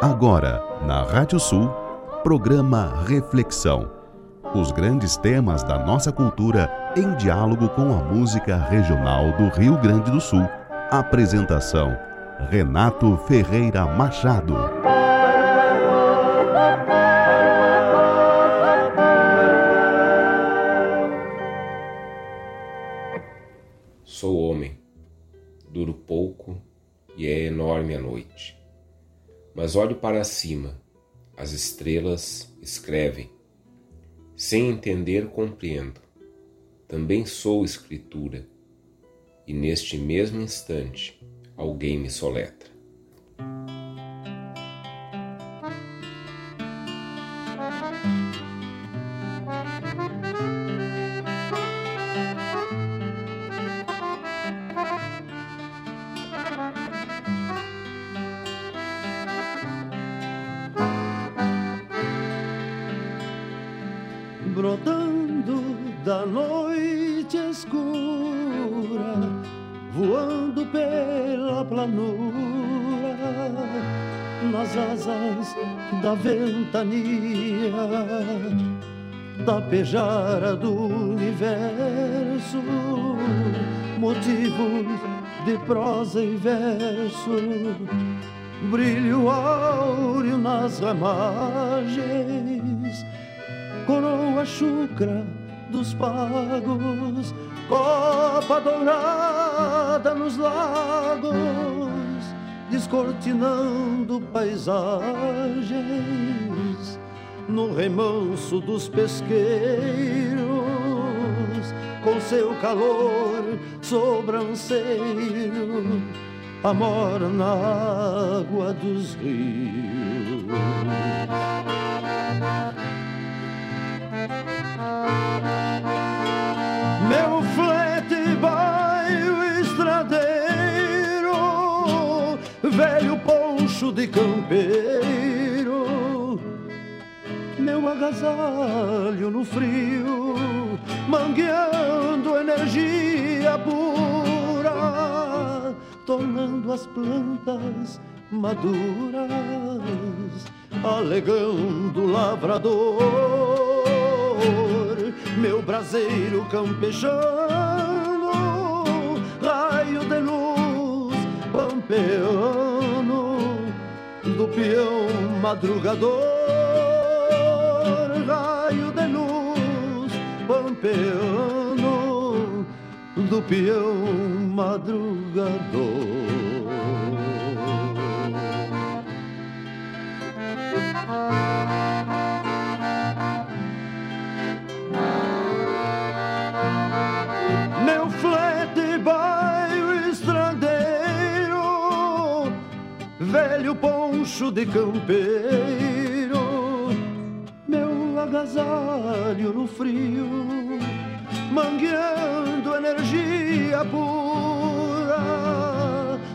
Agora, na Rádio Sul, programa Reflexão. Os grandes temas da nossa cultura em diálogo com a música regional do Rio Grande do Sul. Apresentação: Renato Ferreira Machado. Mas olho para cima, as estrelas escrevem. Sem entender, compreendo. Também sou escritura, e neste mesmo instante alguém me soletra. Nas ramagens coroa chucra dos pagos, copa dourada nos lagos, descortinando paisagens, no remanso dos pesqueiros, com seu calor sobranceiro, amor na água dos rios. Meu flete baio estradeiro, velho poncho de campeiro, meu agasalho no frio, mangueando energia pura, tornando as plantas maduras, alegando lavrador meu braseiro campejano, raio de luz pampeano, do peão madrugador, raio de luz pampeano, do peão madrugador. Meu flete baio estrandeiro, velho poncho de campeiro, meu agasalho no frio, mangueando energia pura,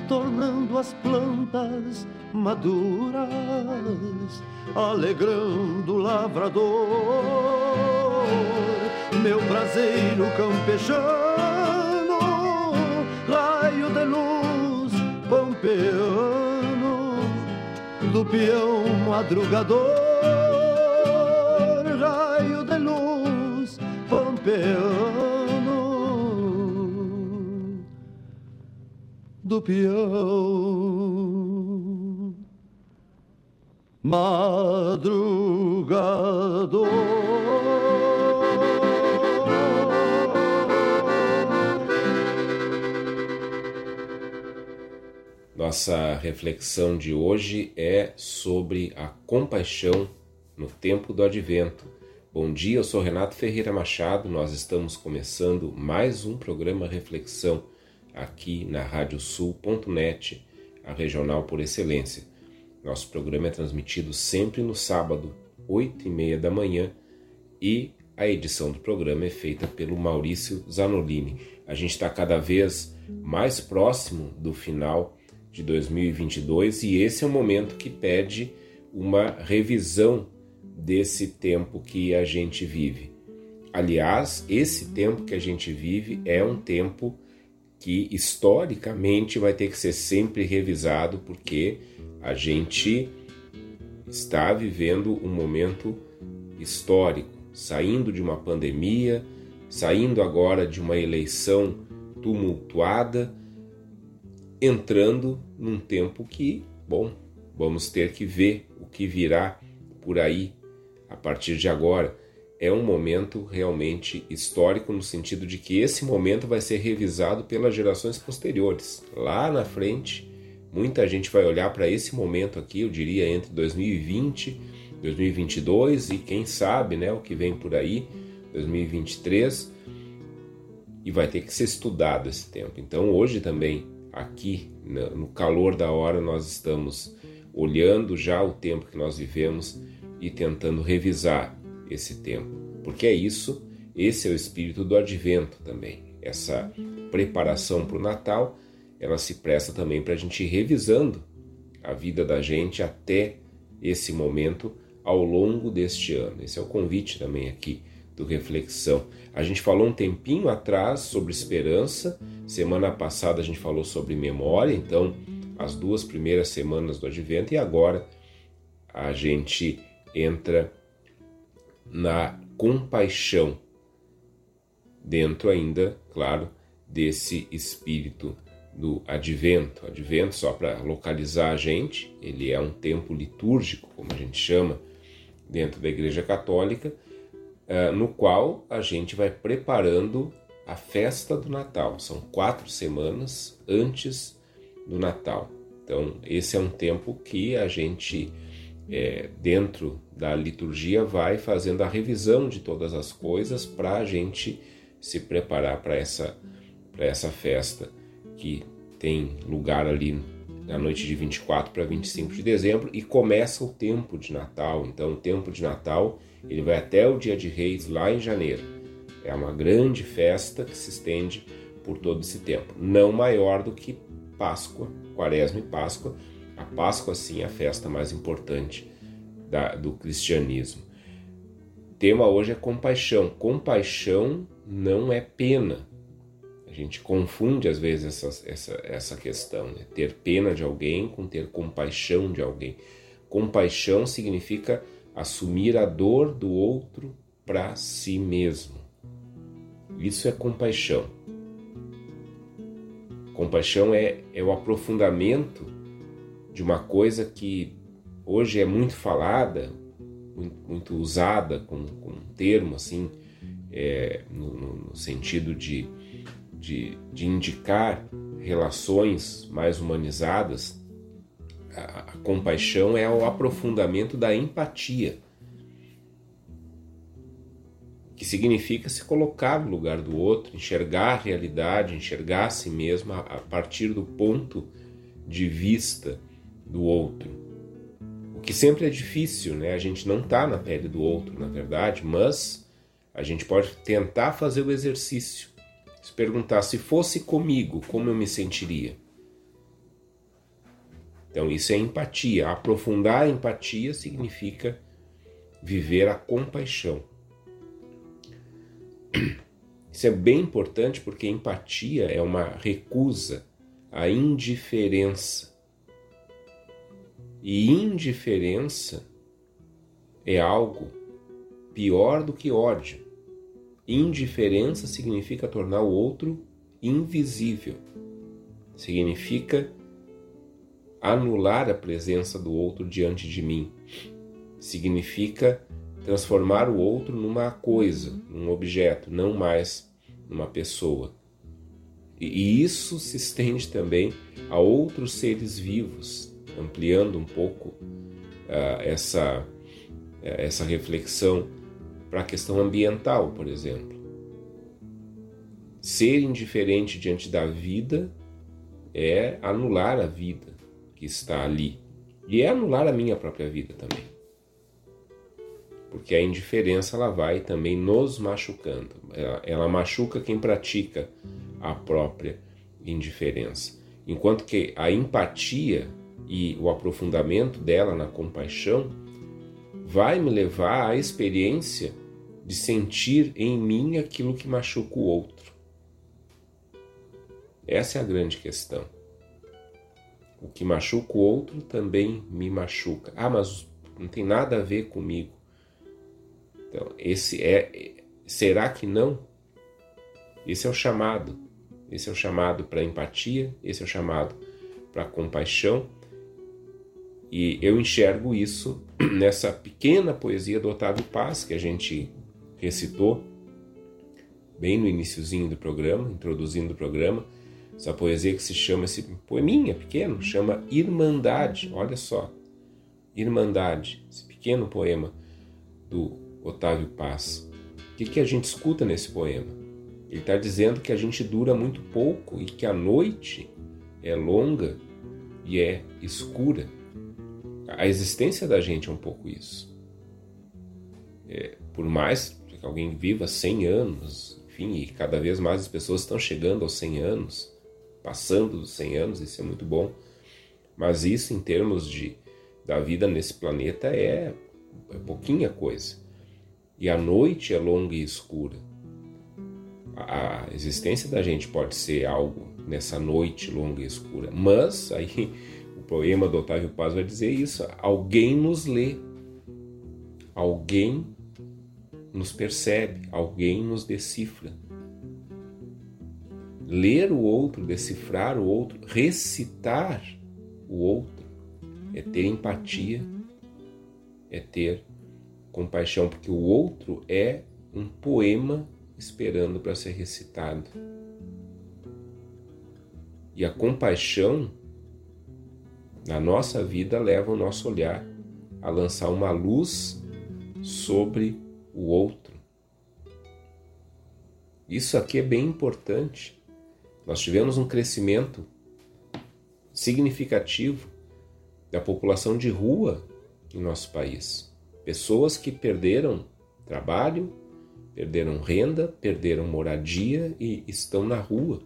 tornando as plantas maduras, alegrando o lavrador meu braseiro campechano, raio de luz pampeano, do peão madrugador, raio de luz pampeano, do peão madrugador. Nossa reflexão de hoje é sobre a compaixão no tempo do advento. Bom dia, eu sou Renato Ferreira Machado. Nós estamos começando mais um programa Reflexão aqui na radiosul.net, a regional por excelência. Nosso programa é transmitido sempre no sábado, 8 e meia da manhã, e a edição do programa é feita pelo Maurício Zanolini. A gente está cada vez mais próximo do final de 2022 e esse é o momento que pede uma revisão desse tempo que a gente vive. Aliás, esse tempo que a gente vive é um tempo que historicamente vai ter que ser sempre revisado porque a gente está vivendo um momento histórico, saindo de uma pandemia, saindo agora de uma eleição tumultuada, entrando num tempo que, bom, vamos ter que ver o que virá por aí a partir de agora. É um momento realmente histórico no sentido de que esse momento vai ser revisado pelas gerações posteriores. Lá na frente, muita gente vai olhar para esse momento aqui, eu diria entre 2020 2022 e quem sabe, né, o que vem por aí, 2023, e vai ter que ser estudado esse tempo. Então, hoje também, aqui no calor da hora, nós estamos olhando já o tempo que nós vivemos e tentando revisar esse tempo, porque é isso, esse é o espírito do advento também. Essa preparação para o Natal, ela se presta também para a gente ir revisando a vida da gente até esse momento ao longo deste ano. Esse é o convite também aqui do Reflexão. A gente falou um tempinho atrás sobre esperança, semana passada a gente falou sobre memória, então as duas primeiras semanas do advento, e agora a gente entra na compaixão, dentro ainda, claro, desse espírito do advento. Advento, só para localizar a gente, ele é um tempo litúrgico, como a gente chama, dentro da Igreja Católica, uh, no qual a gente vai preparando a festa do Natal. São quatro semanas antes do Natal. Então, esse é um tempo que a gente, é, dentro da liturgia, vai fazendo a revisão de todas as coisas para a gente se preparar para essa, essa festa que tem lugar ali na noite de 24 para 25 de dezembro e começa o tempo de Natal. Então, o tempo de Natal ele vai até o Dia de Reis lá em janeiro. É uma grande festa que se estende por todo esse tempo, não maior do que Páscoa, Quaresma e Páscoa. A Páscoa, sim, é a festa mais importante da, do cristianismo. O tema hoje é compaixão. Compaixão não é pena, gente confunde às vezes essa, essa, essa questão, né? ter pena de alguém com ter compaixão de alguém. Compaixão significa assumir a dor do outro para si mesmo. Isso é compaixão. Compaixão é, é o aprofundamento de uma coisa que hoje é muito falada, muito, muito usada como, como um termo assim, é, no, no sentido de de, de indicar relações mais humanizadas, a, a compaixão é o aprofundamento da empatia, que significa se colocar no lugar do outro, enxergar a realidade, enxergar a si mesmo a, a partir do ponto de vista do outro. O que sempre é difícil, né? A gente não está na pele do outro, na verdade, mas a gente pode tentar fazer o exercício se perguntar se fosse comigo, como eu me sentiria? Então, isso é empatia. Aprofundar a empatia significa viver a compaixão. Isso é bem importante porque empatia é uma recusa à indiferença. E indiferença é algo pior do que ódio. Indiferença significa tornar o outro invisível. Significa anular a presença do outro diante de mim. Significa transformar o outro numa coisa, num objeto, não mais numa pessoa. E isso se estende também a outros seres vivos, ampliando um pouco uh, essa, uh, essa reflexão para a questão ambiental, por exemplo. Ser indiferente diante da vida é anular a vida que está ali. E é anular a minha própria vida também. Porque a indiferença ela vai também nos machucando. Ela, ela machuca quem pratica a própria indiferença. Enquanto que a empatia e o aprofundamento dela na compaixão vai me levar à experiência de sentir em mim aquilo que machuca o outro. Essa é a grande questão. O que machuca o outro também me machuca. Ah, mas não tem nada a ver comigo. Então, esse é será que não? Esse é o chamado. Esse é o chamado para empatia, esse é o chamado para compaixão. E eu enxergo isso nessa pequena poesia do Otávio Paz que a gente recitou bem no iníciozinho do programa, introduzindo o programa, essa poesia que se chama, esse poeminha pequeno, chama Irmandade, olha só, Irmandade, esse pequeno poema do Otávio Paz. O que, que a gente escuta nesse poema? Ele está dizendo que a gente dura muito pouco e que a noite é longa e é escura. A existência da gente é um pouco isso. É, por mais que alguém viva 100 anos, enfim, e cada vez mais as pessoas estão chegando aos 100 anos, passando dos 100 anos, isso é muito bom. Mas isso, em termos de, da vida nesse planeta, é, é pouquinha coisa. E a noite é longa e escura. A, a existência da gente pode ser algo nessa noite longa e escura, mas aí poema do Otávio Paz vai dizer isso: alguém nos lê, alguém nos percebe, alguém nos decifra. Ler o outro, decifrar o outro, recitar o outro, é ter empatia, é ter compaixão, porque o outro é um poema esperando para ser recitado. E a compaixão na nossa vida leva o nosso olhar a lançar uma luz sobre o outro. Isso aqui é bem importante. Nós tivemos um crescimento significativo da população de rua em nosso país. Pessoas que perderam trabalho, perderam renda, perderam moradia e estão na rua.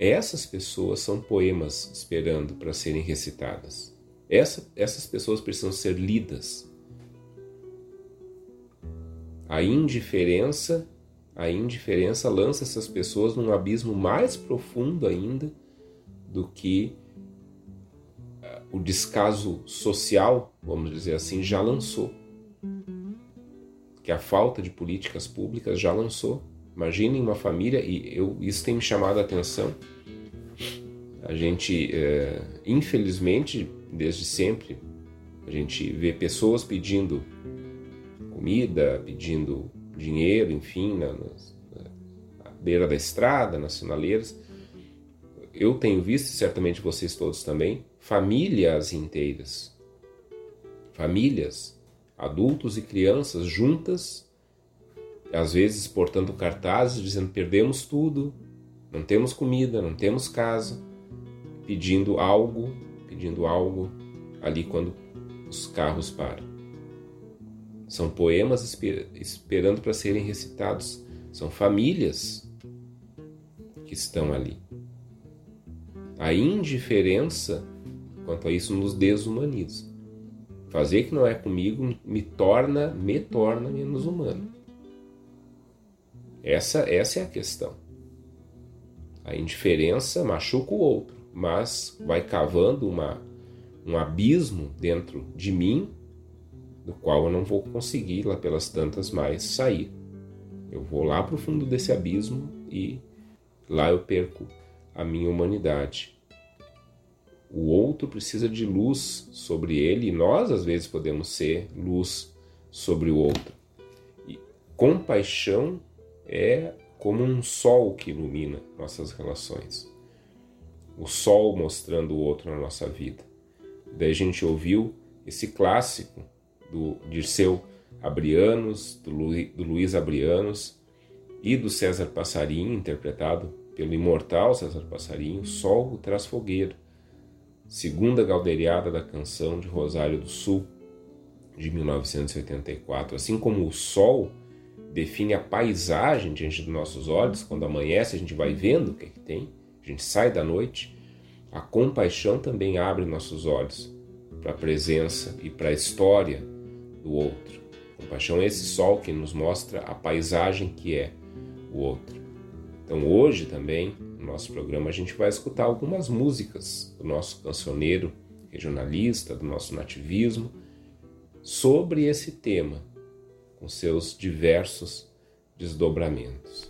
Essas pessoas são poemas esperando para serem recitadas. Essa, essas pessoas precisam ser lidas. A indiferença, a indiferença lança essas pessoas num abismo mais profundo ainda do que uh, o descaso social, vamos dizer assim, já lançou. Que a falta de políticas públicas já lançou. Imaginem uma família, e eu, isso tem me chamado a atenção. A gente, é, infelizmente, desde sempre, a gente vê pessoas pedindo comida, pedindo dinheiro, enfim, na, na, beira da estrada, nas sinaleiras. Eu tenho visto, certamente vocês todos também, famílias inteiras, famílias, adultos e crianças juntas, às vezes portando cartazes dizendo perdemos tudo, não temos comida, não temos casa, pedindo algo, pedindo algo ali quando os carros param. São poemas esper esperando para serem recitados. São famílias que estão ali. A indiferença quanto a isso nos desumaniza. Fazer que não é comigo me torna, me torna menos humano. Essa, essa é a questão. A indiferença machuca o outro, mas vai cavando uma, um abismo dentro de mim do qual eu não vou conseguir lá pelas tantas mais sair. Eu vou lá para o fundo desse abismo e lá eu perco a minha humanidade. O outro precisa de luz sobre ele e nós às vezes podemos ser luz sobre o outro. E compaixão é como um sol que ilumina nossas relações. O sol mostrando o outro na nossa vida. Daí a gente ouviu esse clássico do Dirceu Abrianos, do, Lu, do Luiz Abrianos e do César Passarinho, interpretado pelo imortal César Passarinho, Sol traz fogueira, segunda galderiada da canção de Rosário do Sul, de 1984. Assim como o sol define a paisagem diante dos nossos olhos, quando amanhece a gente vai vendo o que, é que tem, a gente sai da noite, a compaixão também abre nossos olhos para a presença e para a história do outro. Compaixão é esse sol que nos mostra a paisagem que é o outro. Então hoje também, no nosso programa, a gente vai escutar algumas músicas do nosso cancioneiro regionalista, do nosso nativismo, sobre esse tema, com seus diversos desdobramentos.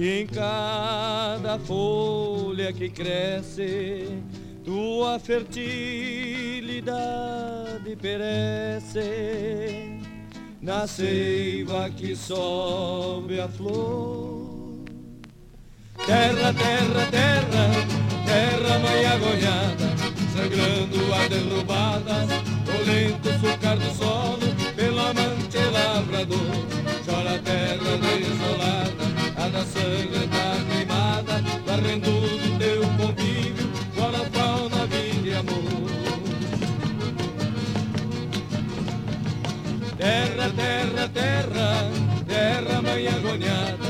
e em cada folha que cresce, tua fertilidade perece. Na seiva que sobe a flor Terra, terra, terra, terra mãe agonhada, sangrando a derrubadas, o lento sucar do solo, pelo amante lavrador. Chora a terra desolada, a da sangue tá queimada, varrendo do teu convívio, chora fauna, vida e amor. Terra, terra, terra, terra mãe agoniada,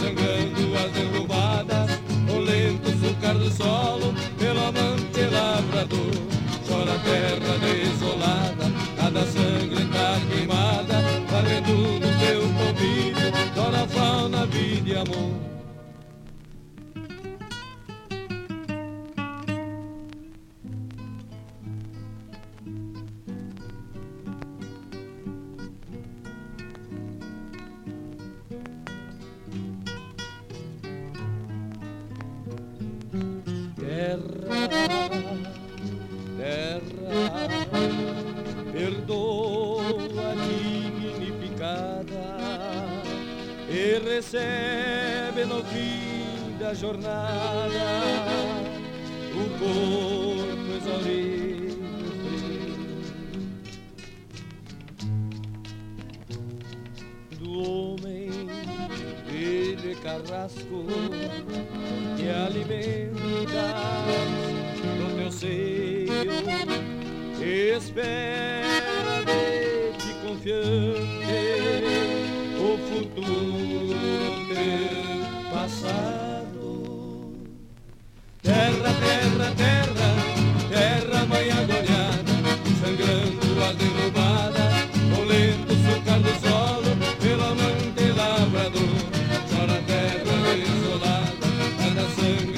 sangrando as derrubadas, o lento sucar do solo, pelo amante lavrador. Chora a terra desolada, cada sangrenta queimada, varrendo no teu convívio, chora fauna, vida e amor. Recebe no fim da jornada. O corpo exaurido do homem velho e carrasco que alimenta no teu seio espera de ti confiante passado. Terra, terra, terra, terra mãe agoniada, sangrando as derrubadas, o lento sucar do solo, pelo amante lavrador. Chora a terra desolada, anda sangue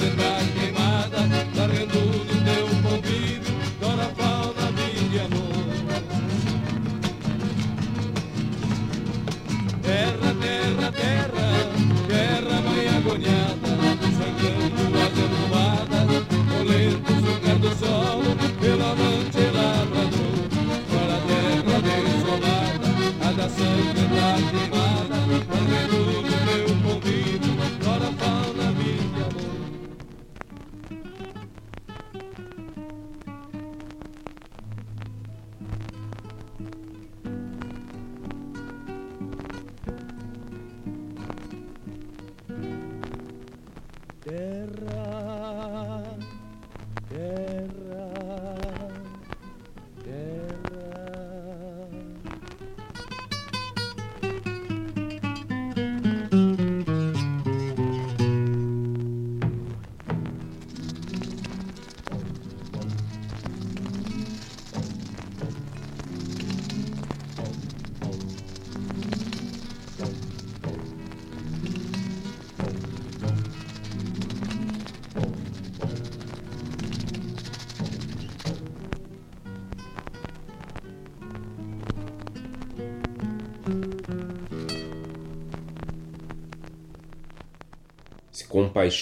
que porque tú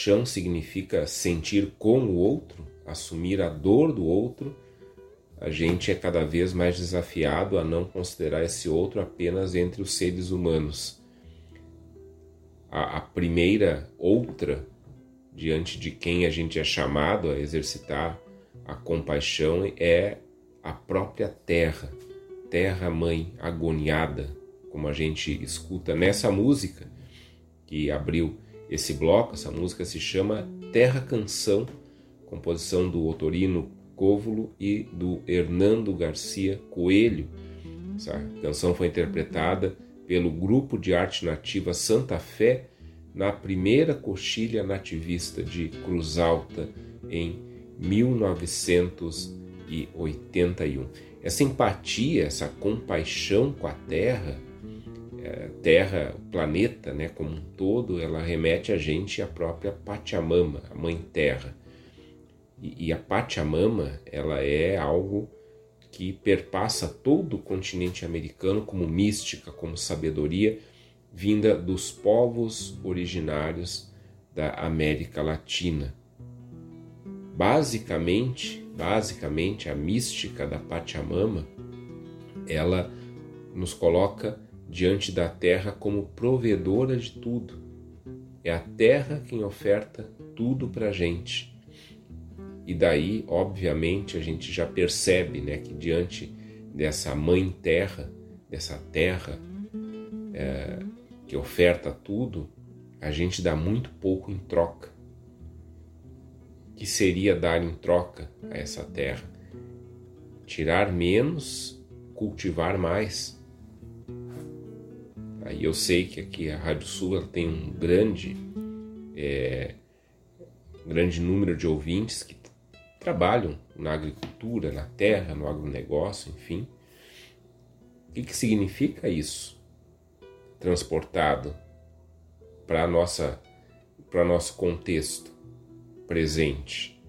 compaixão significa sentir com o outro, assumir a dor do outro, a gente é cada vez mais desafiado a não considerar esse outro apenas entre os seres humanos. A, a primeira outra diante de quem a gente é chamado a exercitar a compaixão é a própria terra, terra mãe agoniada, como a gente escuta nessa música que abriu esse bloco. Essa música se chama Terra Canção, composição do Otorino Cóvulo e do Hernando Garcia Coelho. Essa canção foi interpretada pelo Grupo de Arte Nativa Santa Fé na primeira coxilha nativista de Cruz Alta em 1981. Essa empatia, essa compaixão com a Terra, Terra, o planeta, né, como um todo, ela remete a gente à própria Pachamama, a Mãe Terra. E, e a Pachamama, ela é algo que perpassa todo o continente americano como mística, como sabedoria, vinda dos povos originários da América Latina. Basicamente, basicamente a mística da Pachamama, ela nos coloca diante da terra como provedora de tudo. É a terra quem oferta tudo para a gente. E daí, obviamente, a gente já percebe né, que diante dessa mãe terra, dessa terra é, que oferta tudo, a gente dá muito pouco em troca. Que seria dar em troca a essa terra? Tirar menos, cultivar mais. Aí eu sei que aqui a Rádio Sul tem um grande, é, grande número de ouvintes que trabalham na agricultura, na terra, no agronegócio, enfim. O que, que significa isso? transportado para nossa para nosso contexto presente,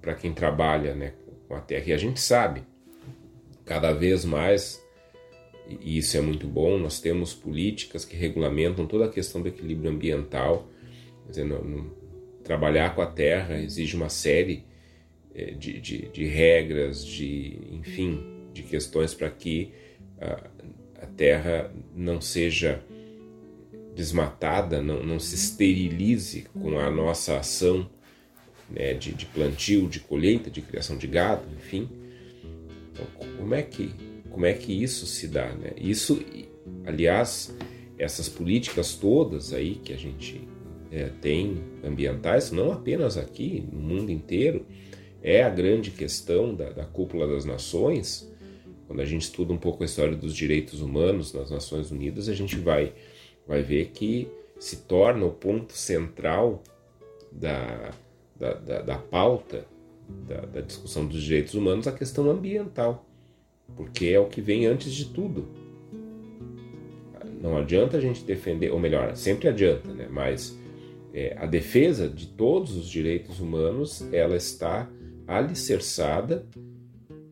para quem trabalha, né, com a terra. E a gente sabe, cada vez mais, e isso é muito bom, nós temos políticas que regulamentam toda a questão do equilíbrio ambiental. Quer dizer, no, no, trabalhar com a terra exige uma série eh, de, de, de regras, de enfim, de questões para que uh, a terra não seja desmatada, não, não se esterilize com a nossa ação né, de, de, plantio, de colheita, de criação de gado, enfim. Então, como é que como é que isso se dá? Né? Isso, aliás, essas políticas todas aí que a gente é, tem ambientais, não apenas aqui, no mundo inteiro, é a grande questão da, da cúpula das nações quando a gente estuda um pouco a história dos direitos humanos nas Nações Unidas, a gente vai, vai ver que se torna o ponto central da, da, da, da pauta da, da discussão dos direitos humanos a questão ambiental, porque é o que vem antes de tudo. Não adianta a gente defender, ou melhor, sempre adianta, né? mas é, a defesa de todos os direitos humanos ela está alicerçada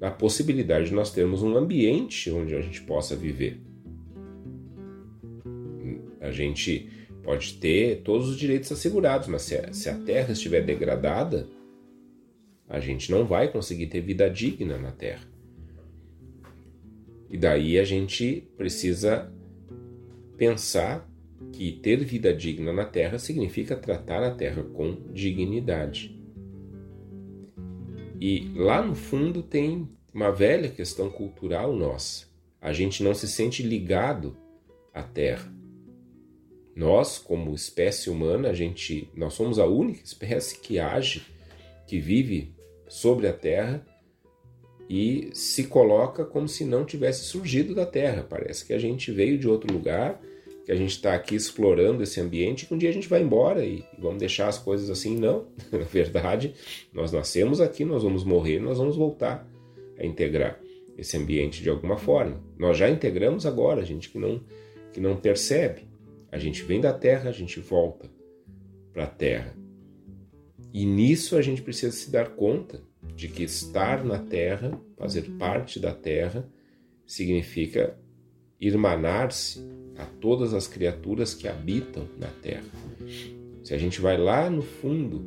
a possibilidade de nós termos um ambiente onde a gente possa viver. A gente pode ter todos os direitos assegurados, mas se a, se a terra estiver degradada, a gente não vai conseguir ter vida digna na terra. E daí a gente precisa pensar que ter vida digna na terra significa tratar a terra com dignidade. E lá no fundo tem uma velha questão cultural nossa. A gente não se sente ligado à Terra. Nós, como espécie humana, a gente, nós somos a única espécie que age, que vive sobre a Terra e se coloca como se não tivesse surgido da Terra. Parece que a gente veio de outro lugar que a gente está aqui explorando esse ambiente que um dia a gente vai embora e, vamos deixar as coisas assim. Não, na verdade, nós nascemos aqui, nós vamos morrer, nós vamos voltar a integrar esse ambiente de alguma forma. Nós já integramos agora, a gente que não, que não percebe. A gente vem da Terra, a gente volta para a Terra. E nisso a gente precisa se dar conta de que estar na Terra, fazer parte da Terra, significa irmanar-se a todas as criaturas que habitam na terra. Se a gente vai lá no fundo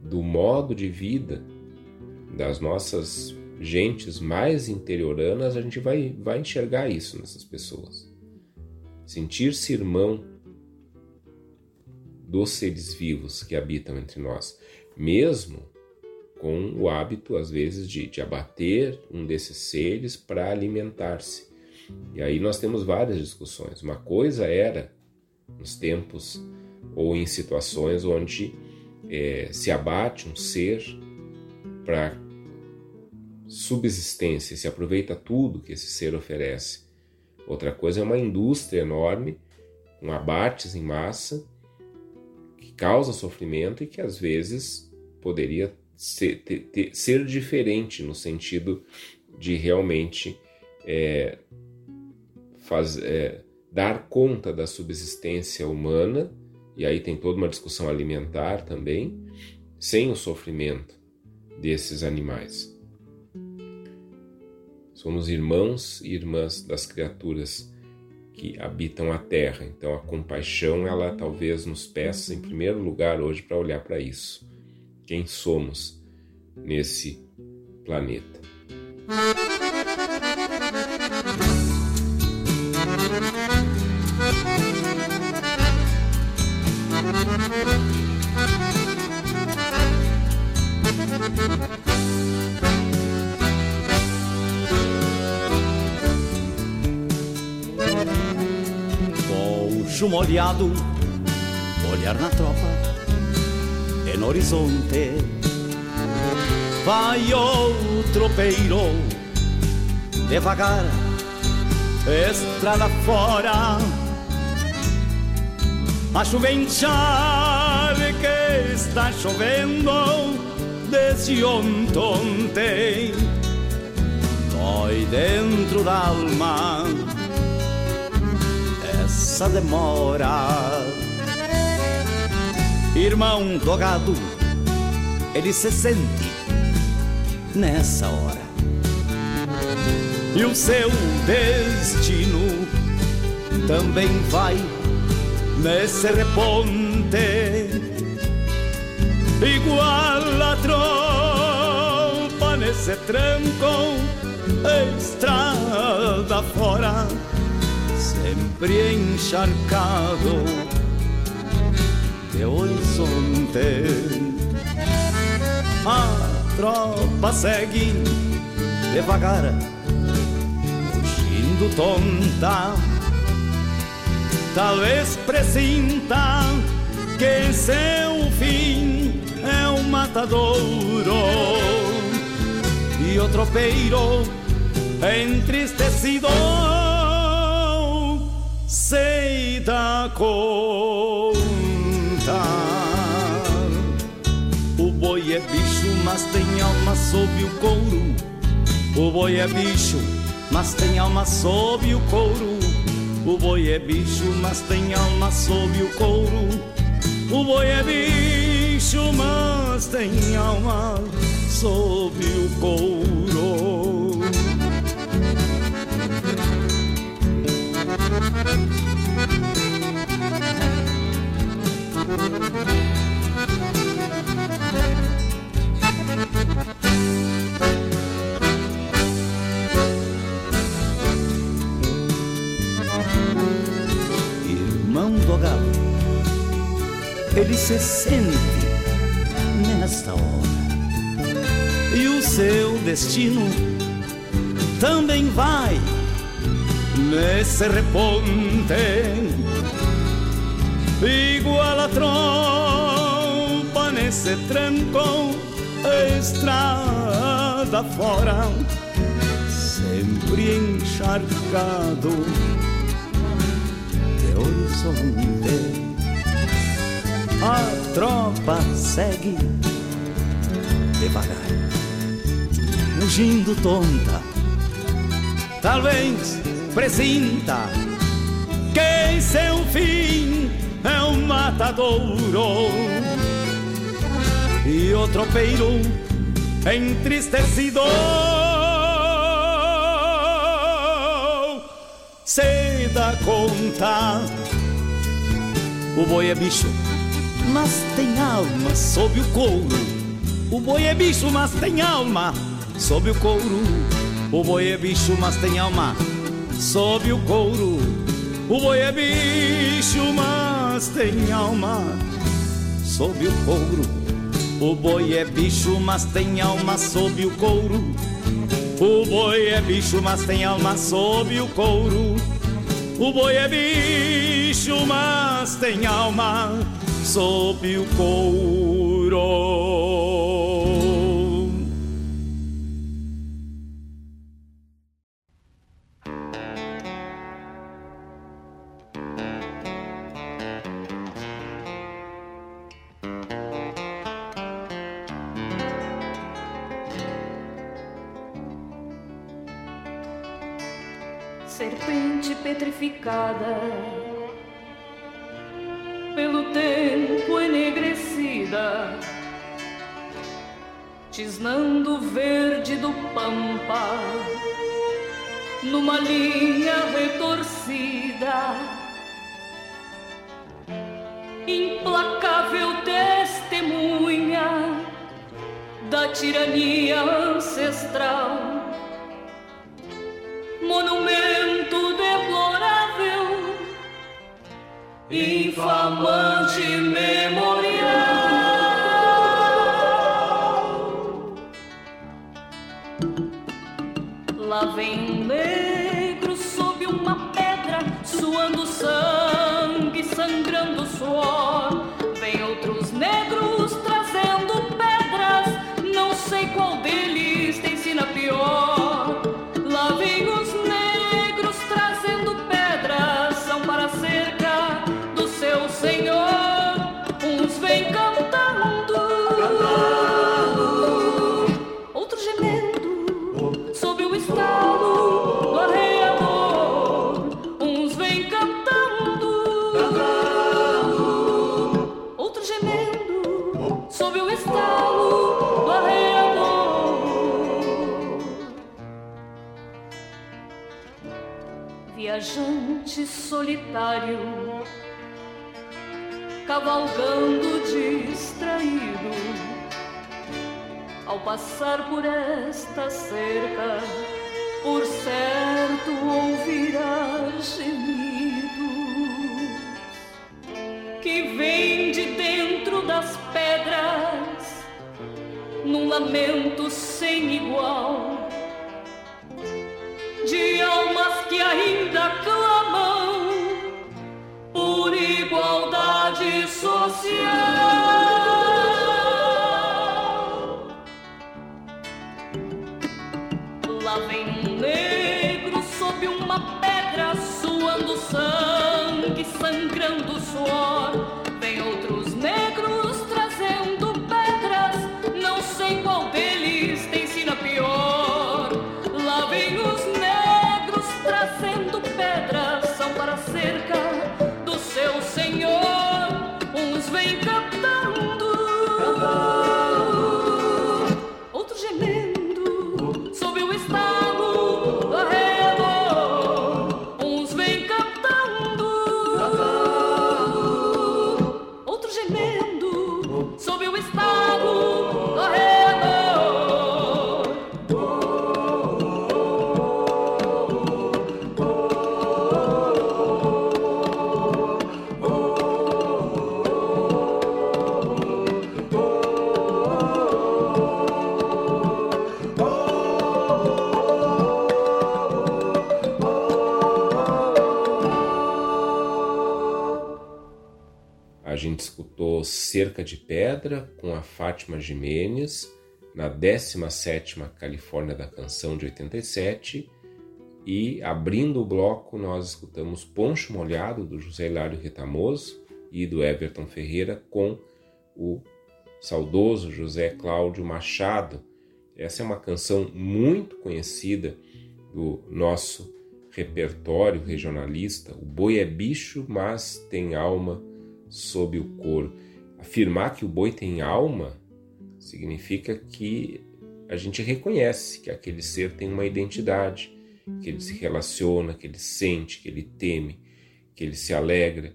do modo de vida das nossas gentes mais interioranas, a gente vai, vai enxergar isso nessas pessoas. Sentir-se irmão dos seres vivos que habitam entre nós, mesmo com o hábito, às vezes, de, de abater um desses seres para alimentar-se. E aí nós temos várias discussões. Uma coisa era nos tempos ou em situações onde é, se abate um ser para subsistência, se aproveita tudo que esse ser oferece. Outra coisa é uma indústria enorme, um abates em massa, que causa sofrimento e que às vezes poderia ser, ter, ter, ser diferente no sentido de realmente é, faz, é, dar conta da subsistência humana, e aí tem toda uma discussão alimentar também, sem o sofrimento desses animais. Somos irmãos e irmãs das criaturas que habitam a terra. Então a compaixão, ela talvez nos peça em primeiro lugar hoje para olhar para isso. Quem somos nesse planeta? Poncho molhado, olhar na tropa no horizonte. Vai o tropeiro devagar, estrada fora. A chuvenchar que está chovendo desde ontem dói dentro da alma essa demora irmão do gado ele se sente nessa hora. E o seu destino também vai nesse reponte. Igual a trompa nesse tranco estrada fora sempre encharcado de horizonte a tropa segue devagar fugindo tonta. Talvez presinta que seu fim é um matadouro e o tropeiro entristecido sei da O boi é bicho, mas tem alma sob o couro. O boi é bicho, mas tem alma sob o couro. O boi é bicho, mas tem alma sob o couro. O boi é bicho, mas tem alma sob o couro. Irmão do galo, ele se sente nesta hora. E o seu destino também vai nesse reponte igual a trompa nesse tranco estrada fora sempre encharcado de horizonte. A tropa segue devagar fugindo tonta talvez presinta que seu fim é um matadouro e o tropeiro entristecido se dá conta O boi é bicho, mas tem alma sob o couro. O boi é bicho, mas tem alma sob o couro. O boi é bicho, mas tem alma sob o couro. O boi é bicho, mas tem alma sob o couro. O boi é bicho, mas tem alma sob o couro. O boi é bicho, mas tem alma sob o couro. O boi é bicho, mas tem alma sob o couro. Petrificada, pelo tempo enegrecida, tisnando verde do pampa, numa linha retorcida, implacável testemunha da tirania ancestral. Monumento deplorável, infamante memorial. Cavalgando distraído, ao passar por esta cerca, por certo ouvirá gemidos que vem de dentro das pedras, num lamento sem igual social. Cerca de Pedra com a Fátima Jimenez na 17ª Califórnia da Canção de 87 e abrindo o bloco nós escutamos Poncho Molhado do José Hilário Retamoso e do Everton Ferreira com o saudoso José Cláudio Machado. Essa é uma canção muito conhecida do nosso repertório regionalista. O boi é bicho, mas tem alma sob o couro. Afirmar que o boi tem alma significa que a gente reconhece que aquele ser tem uma identidade, que ele se relaciona, que ele sente, que ele teme, que ele se alegra.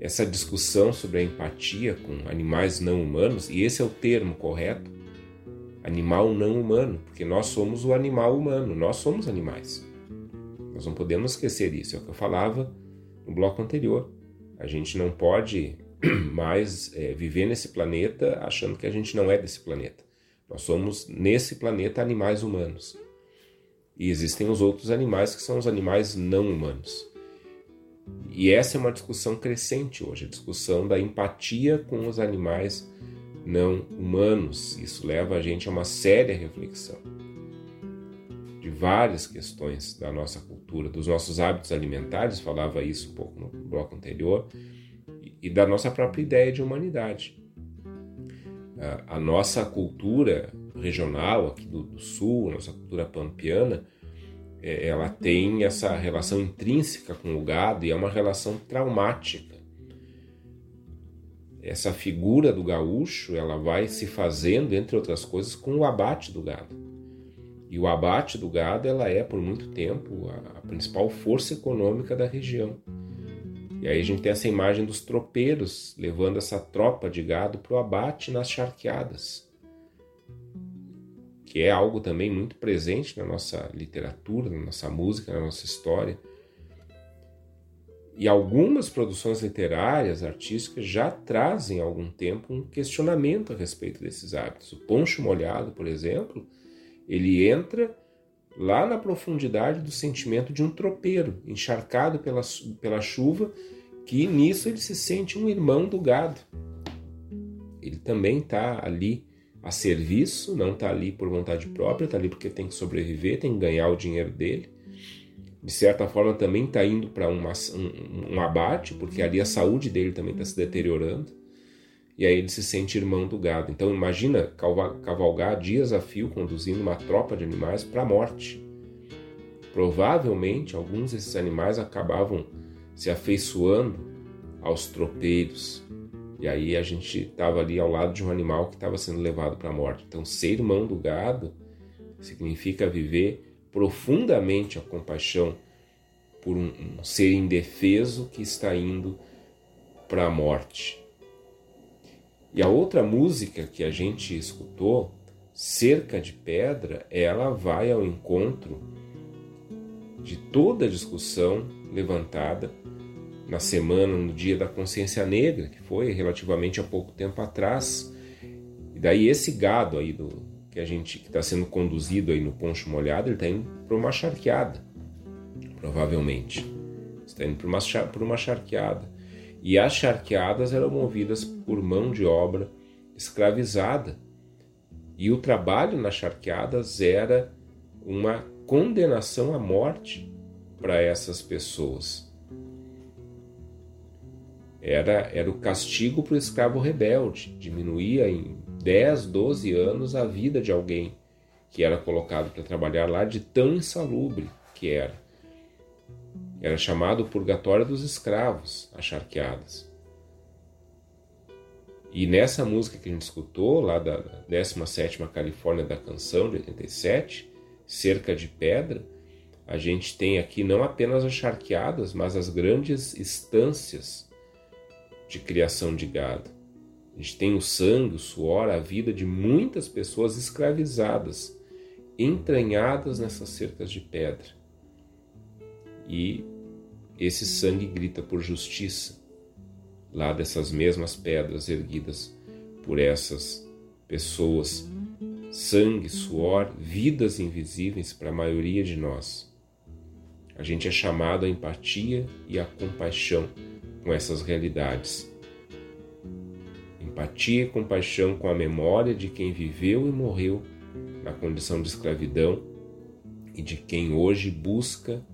essa discussão sobre a empatia com animais não humanos, e esse é o termo correto, animal não humano, porque nós somos o animal humano, nós somos animais. Nós não podemos esquecer isso, é o que eu falava no bloco anterior. A gente não pode mais é, viver nesse planeta achando que a gente não é desse planeta. Nós somos, nesse planeta, animais humanos. E existem os outros animais que são os animais não humanos. E essa é uma discussão crescente hoje, a discussão da empatia com os animais não humanos. Isso leva a gente a uma séria reflexão de várias questões da nossa cultura, dos nossos hábitos alimentares, falava isso um pouco no bloco anterior, e da nossa própria ideia de humanidade. A nossa cultura regional aqui do, do sul, a nossa cultura pampiana, é, ela tem essa relação intrínseca com o gado e é uma relação traumática essa figura do gaúcho ela vai se fazendo, entre outras coisas, com o abate do gado. E o abate do gado ela é, por muito tempo, a, principal força econômica da região. E aí a gente tem essa imagem dos tropeiros levando essa tropa de gado para o abate nas charqueadas, que é algo também muito presente na nossa literatura, na nossa música, na nossa história. E algumas produções literárias, artísticas, já trazem há algum tempo um questionamento a respeito desses hábitos. O Poncho Molhado, por exemplo, ele entra lá na profundidade do sentimento de um tropeiro, encharcado pela, pela chuva, que nisso ele se sente um irmão do gado. Ele também está ali a serviço, não está ali por vontade própria, está ali porque tem que sobreviver, tem que ganhar o dinheiro dele de certa forma também está indo para um, um, abate, porque ali a saúde dele também está se deteriorando, e aí ele se sente irmão do gado. Então imagina cavalgar dias a fio conduzindo uma tropa de animais para a morte. Provavelmente alguns desses animais acabavam se afeiçoando aos tropeiros, e aí a gente estava ali ao lado de um animal que estava sendo levado para a morte. Então ser irmão do gado significa viver profundamente a compaixão por um, um ser indefeso que está indo para a morte. E a outra música que a gente escutou, Cerca de Pedra, ela vai ao encontro de toda a discussão levantada na semana, no dia da consciência negra, que foi relativamente há pouco tempo atrás. E daí esse gado aí do, que a gente que está sendo conduzido aí no poncho molhado, ele está indo para uma charqueada, provavelmente. Está indo para uma, para uma charqueada. E as charqueadas eram movidas por mão de obra escravizada. E o trabalho nas charqueadas era uma condenação à morte para essas pessoas. Era, era o castigo para o escravo rebelde, diminuía em 10, 12 anos a vida de alguém que era colocado para trabalhar lá de tão insalubre que era. Era chamado purgatório dos escravos, as charqueadas. E nessa música que a gente escutou, lá da 17ª Califórnia da Canção, de 87, Cerca de Pedra, a gente tem aqui não apenas as charqueadas, mas as grandes estâncias de criação de gado. A gente tem o sangue, o suor, a vida de muitas pessoas escravizadas, entranhadas nessas cercas de pedra. E esse sangue grita por justiça, lá dessas mesmas pedras erguidas por essas pessoas. Sangue, suor, vidas invisíveis para a maioria de nós. A gente é chamado à empatia e à compaixão com essas realidades empatia e compaixão com a memória de quem viveu e morreu na condição de escravidão e de quem hoje busca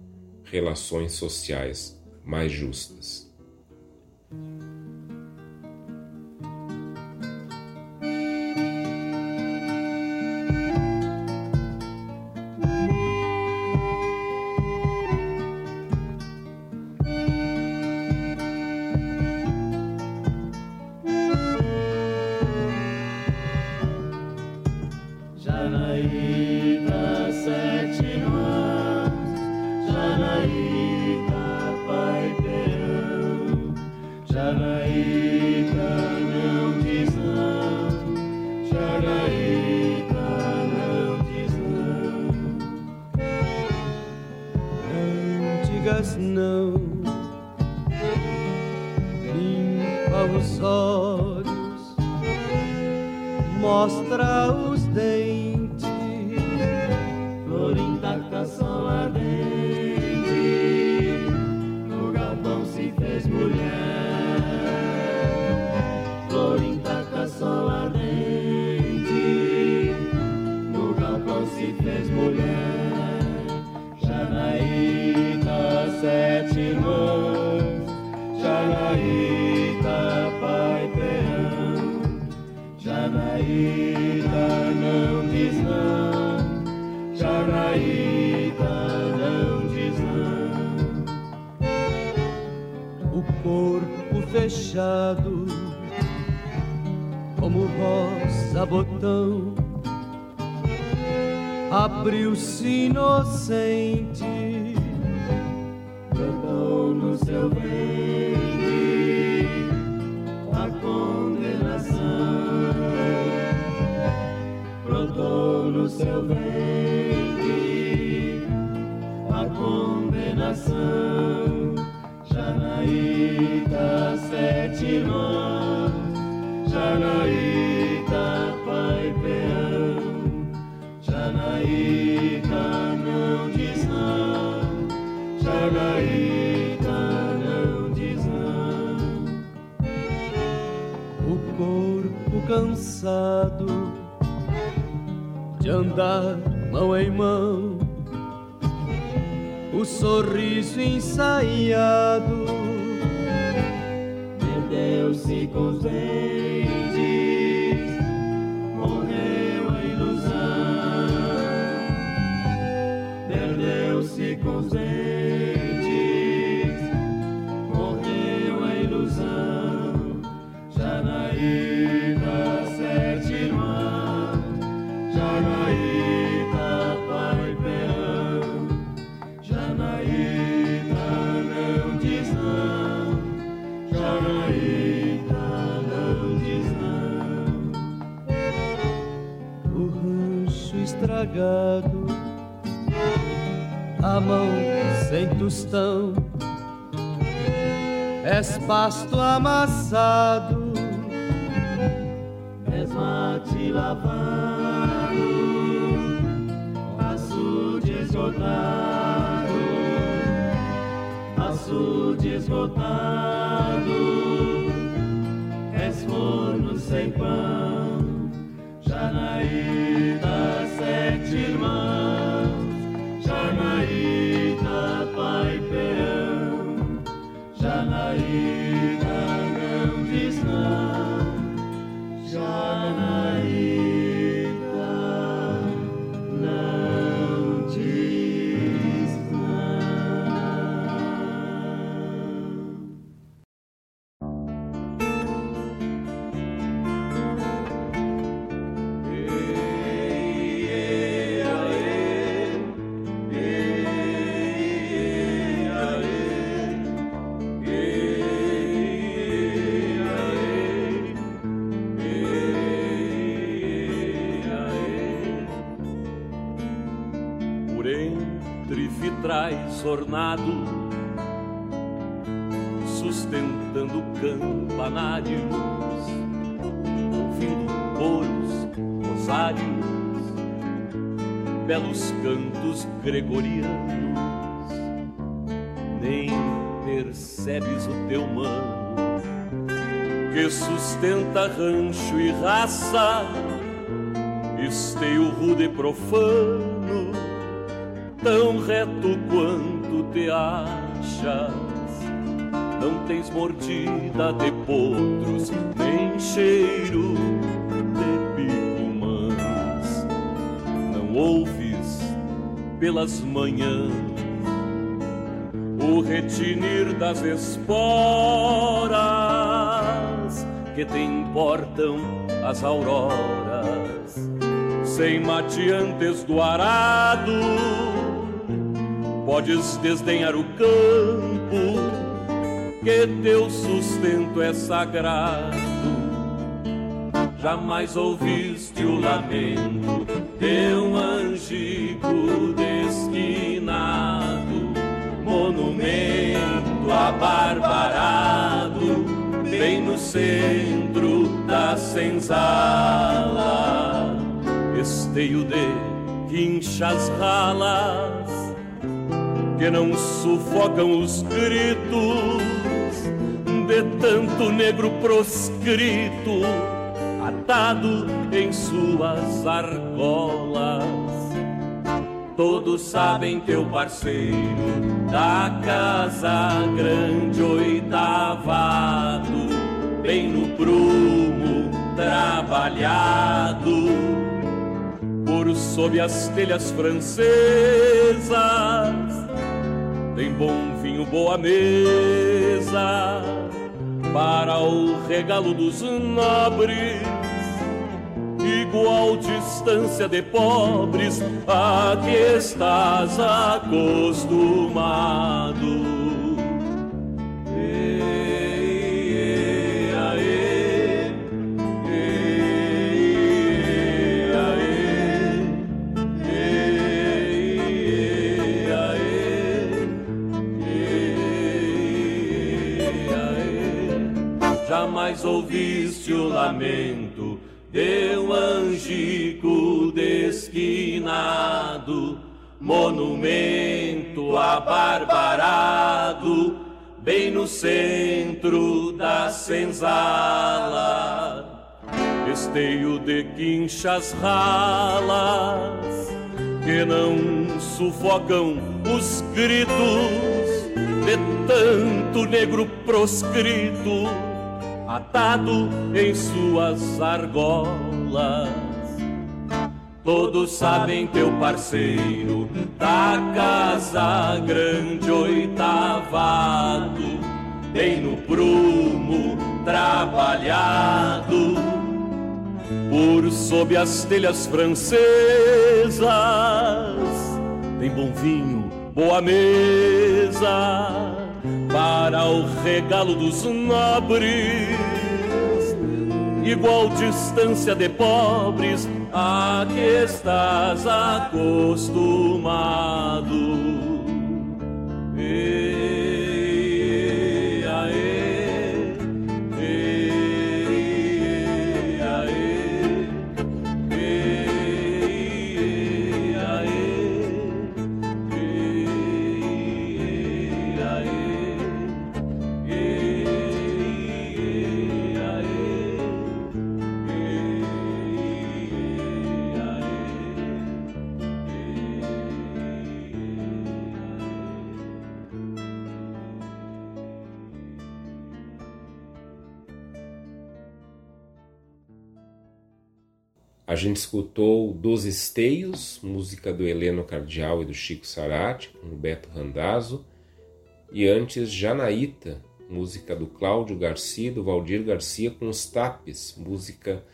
relações sociais mais justas. Fechado, como rosa botão, abriu-se inocente. Brotou no seu ventre a condenação. Brotou no seu ventre a condenação. Janaíta, sete irmãos, Janaíta, pai peão. Janaíta, não diz não. Janaíta, não diz não. o corpo cansado de andar mão em mão, o sorriso ensaiado, Perdeu-se com dentes, morreu a ilusão. Perdeu-se com os dentes, estragado, a mão sem tostão, és pasto amassado. És mate lavado, açude esgotado, açude esgotado, és forno sem pão, belos cantos gregorianos, nem percebes o teu mano que sustenta rancho e raça, esteio rude e profano tão reto quanto te achas. Não tens mordida de potros, nem cheiro de picumãs. Não ouves pelas manhãs o retinir das esporas que te importam as auroras sem mateantes do arado. Podes desdenhar o campo, que teu sustento é sagrado. jamais ouviste o lamento de um angico desquinado, monumento abarbarado, bem no centro da senzala, esteio de quinchas ralas que não sufocam os gritos de tanto negro proscrito atado em suas argolas. Todos sabem teu parceiro da casa grande oitavado, bem no prumo trabalhado, por sob as telhas francesas. Tem bom vinho, boa mesa para o regalo dos nobres, igual distância de pobres a que estás acostumado. jamais ouviste o lamento de um angico desquinado, monumento abarbarado, bem no centro da senzala. Esteio de quinchas ralas que não sufocam os gritos de tanto negro proscrito atado em suas argolas. Todos sabem teu parceiro da casa grande oitavado, bem no prumo trabalhado, por sob as telhas francesas. Tem bom vinho, boa mesa para o regalo dos nobres, igual distância de pobres a que estás acostumado. A escutou Dos Esteios, música do Heleno Cardial e do Chico Sarati, com Beto Randazzo. E antes, Janaíta, música do Cláudio Garcia e do Valdir Garcia, com os Tapes, música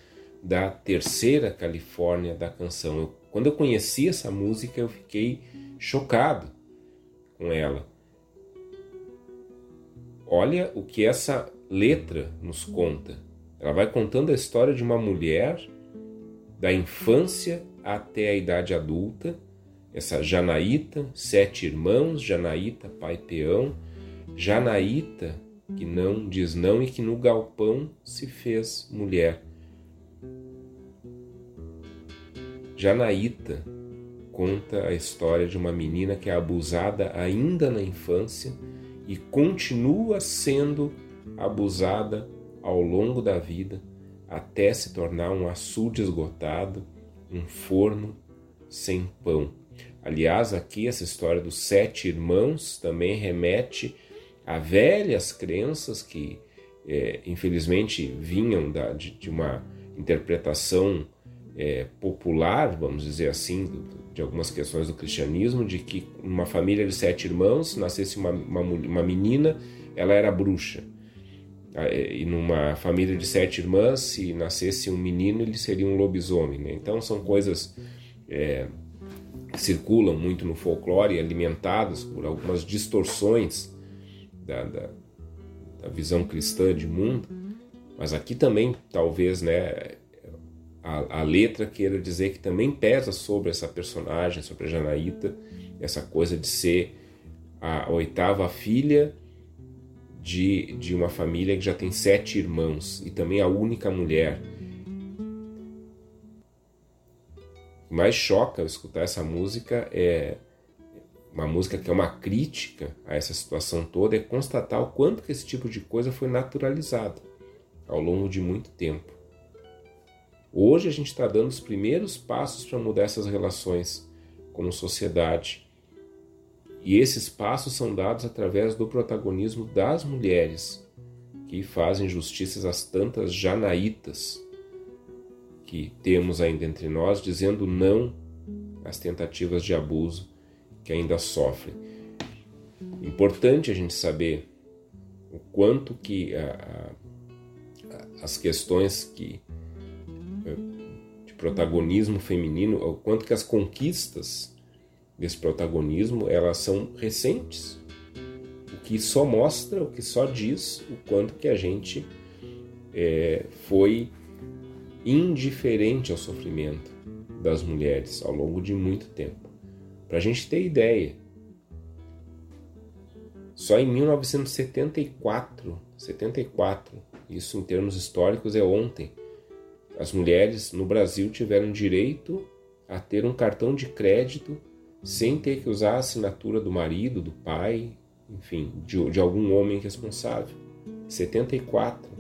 da terceira Califórnia da canção. Eu, quando eu conheci essa música, eu fiquei chocado com ela. Olha o que essa letra nos conta. Ela vai contando a história de uma mulher da infância até a idade adulta, essa Janaíta, sete irmãos, Janaíta, pai peão, Janaíta, que não diz não e que no galpão se fez mulher. Janaíta conta a história de uma menina que é abusada ainda na infância e continua sendo abusada ao longo da vida até se tornar um açude esgotado, um forno sem pão. Aliás, aqui essa história dos sete irmãos também remete a velhas crenças que, é, infelizmente, vinham da, de, de, uma interpretação é, popular, vamos dizer assim, de algumas questões do cristianismo, de que uma família de sete irmãos nascesse uma, uma, uma menina, ela era bruxa. É, e numa família de sete irmãs, se nascesse um menino, ele seria um lobisomem. Né? Então são coisas é, que circulam muito no folclore, alimentadas por algumas distorções da, da, da, visão cristã de mundo. Mas aqui também, talvez, né, a, a, letra queira dizer que também pesa sobre essa personagem, sobre a Janaíta, essa coisa de ser a oitava filha de, de uma família que já tem sete irmãos e também a única mulher. O que mais choca ao escutar essa música é uma música que é uma crítica a essa situação toda, é constatar o quanto que esse tipo de coisa foi naturalizado ao longo de muito tempo. Hoje a gente está dando os primeiros passos para mudar essas relações como sociedade. E esses passos são dados através do protagonismo das mulheres, que fazem justiças às tantas janaítas que temos ainda entre nós, dizendo não às tentativas de abuso que ainda sofrem. Importante a gente saber o quanto que a, a, as questões que de protagonismo feminino, o quanto que as conquistas desse protagonismo elas são recentes, o que só mostra, o que só diz o quanto que a gente é, foi indiferente ao sofrimento das mulheres ao longo de muito tempo. Para a gente ter ideia, só em 1974, 74, isso em termos históricos é ontem, as mulheres no Brasil tiveram direito a ter um cartão de crédito sem ter que usar a assinatura do marido, do pai, enfim, de, de algum homem responsável. 74.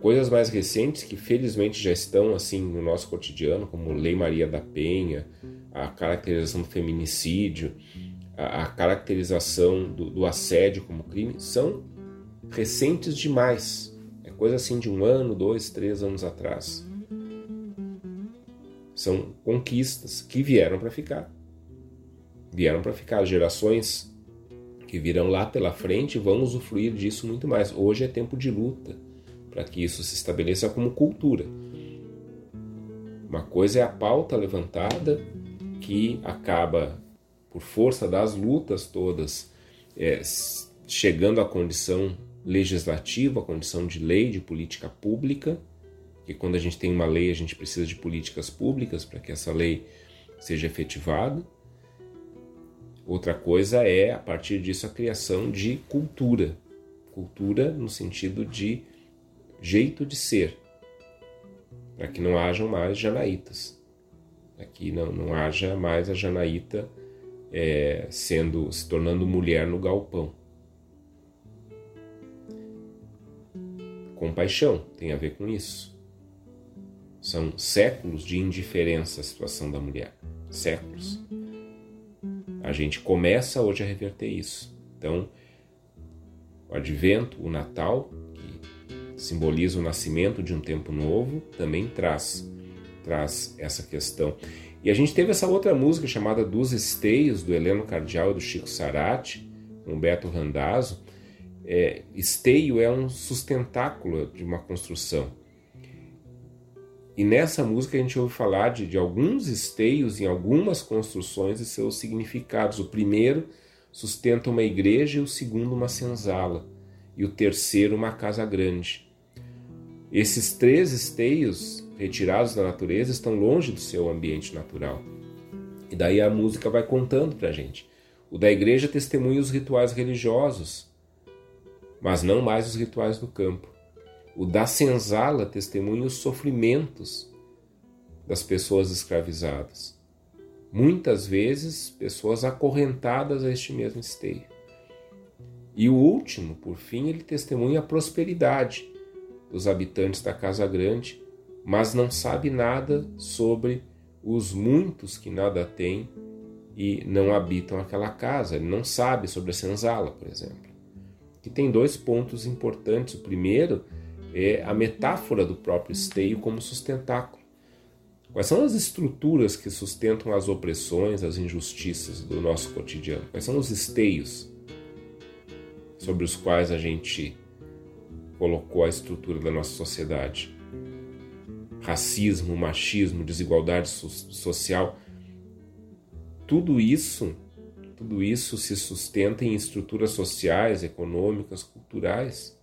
Coisas mais recentes que felizmente já estão assim no nosso cotidiano, como Lei Maria da Penha, a caracterização do feminicídio, a, a caracterização do, do assédio como crime, são recentes demais. É coisa assim de um ano, dois, três anos atrás. São conquistas que vieram para ficar. Vieram para ficar. As gerações que virão lá pela frente vão usufruir disso muito mais. Hoje é tempo de luta para que isso se estabeleça como cultura. Uma coisa é a pauta levantada que acaba, por força das lutas todas, é, chegando à condição legislativa, à condição de lei, de política pública, que quando a gente tem uma lei a gente precisa de políticas públicas para que essa lei seja efetivada. Outra coisa é, a partir disso, a criação de cultura. Cultura no sentido de jeito de ser, para que não hajam mais janaítas, para que não, não haja mais a janaíta é, sendo se tornando mulher no galpão. Compaixão tem a ver com isso. São séculos de indiferença à situação da mulher. Séculos. A gente começa hoje a reverter isso. Então, o advento, o Natal, simboliza o nascimento de um tempo novo, também traz traz essa questão. E a gente teve essa outra música chamada Dos Esteios, do Heleno Cardial e do Chico Sarati, com Beto Randazzo. É, esteio é um sustentáculo de uma construção. E nessa música a gente ouve falar de, de alguns esteios em algumas construções e seus significados. O primeiro sustenta uma igreja e o segundo uma senzala e o terceiro uma casa grande. Esses três esteios retirados da natureza estão longe do seu ambiente natural. E daí a música vai contando para a gente. O da igreja testemunha os rituais religiosos, mas não mais os rituais do campo. O da senzala testemunha os sofrimentos das pessoas escravizadas. Muitas vezes, pessoas acorrentadas a este mesmo esteio. E o último, por fim, ele testemunha a prosperidade, dos habitantes da Casa Grande, mas não sabe nada sobre os muitos que nada têm e não habitam aquela casa. Ele não sabe sobre a senzala, por exemplo. Que tem dois pontos importantes. O primeiro é a metáfora do próprio esteio como sustentáculo. Quais são as estruturas que sustentam as opressões, as injustiças do nosso cotidiano? Quais são os esteios sobre os quais a gente colocou a estrutura da nossa sociedade. Racismo, machismo, desigualdade so social, tudo isso, tudo isso se sustenta em estruturas sociais, econômicas, culturais.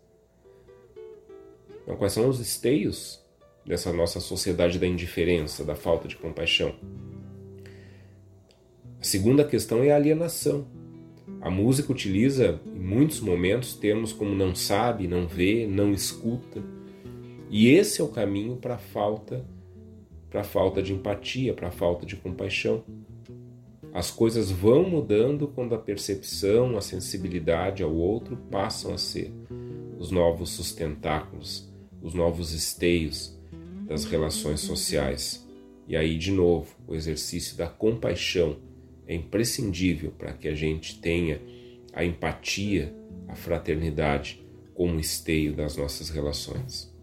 Então, quais são os esteios dessa nossa sociedade da indiferença, da falta de compaixão? A segunda questão é a alienação. A música utiliza em muitos momentos termos como não sabe, não vê, não escuta. E esse é o caminho para a falta, para falta de empatia, para a falta de compaixão. As coisas vão mudando quando a percepção, a sensibilidade ao outro passam a ser os novos sustentáculos, os novos esteios das relações sociais. E aí, de novo, o exercício da compaixão é imprescindível para que a gente tenha a empatia, a fraternidade como esteio das nossas relações.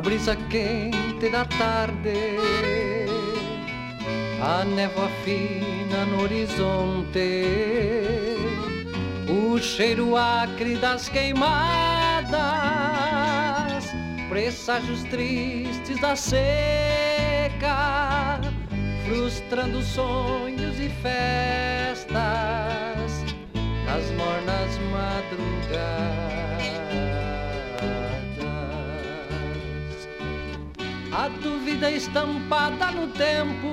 A brisa quente da tarde, a névoa fina no horizonte, o cheiro acre das queimadas, presságios tristes da seca, frustrando sonhos e festas. Nas mornas madrugadas. A dúvida estampada no tempo,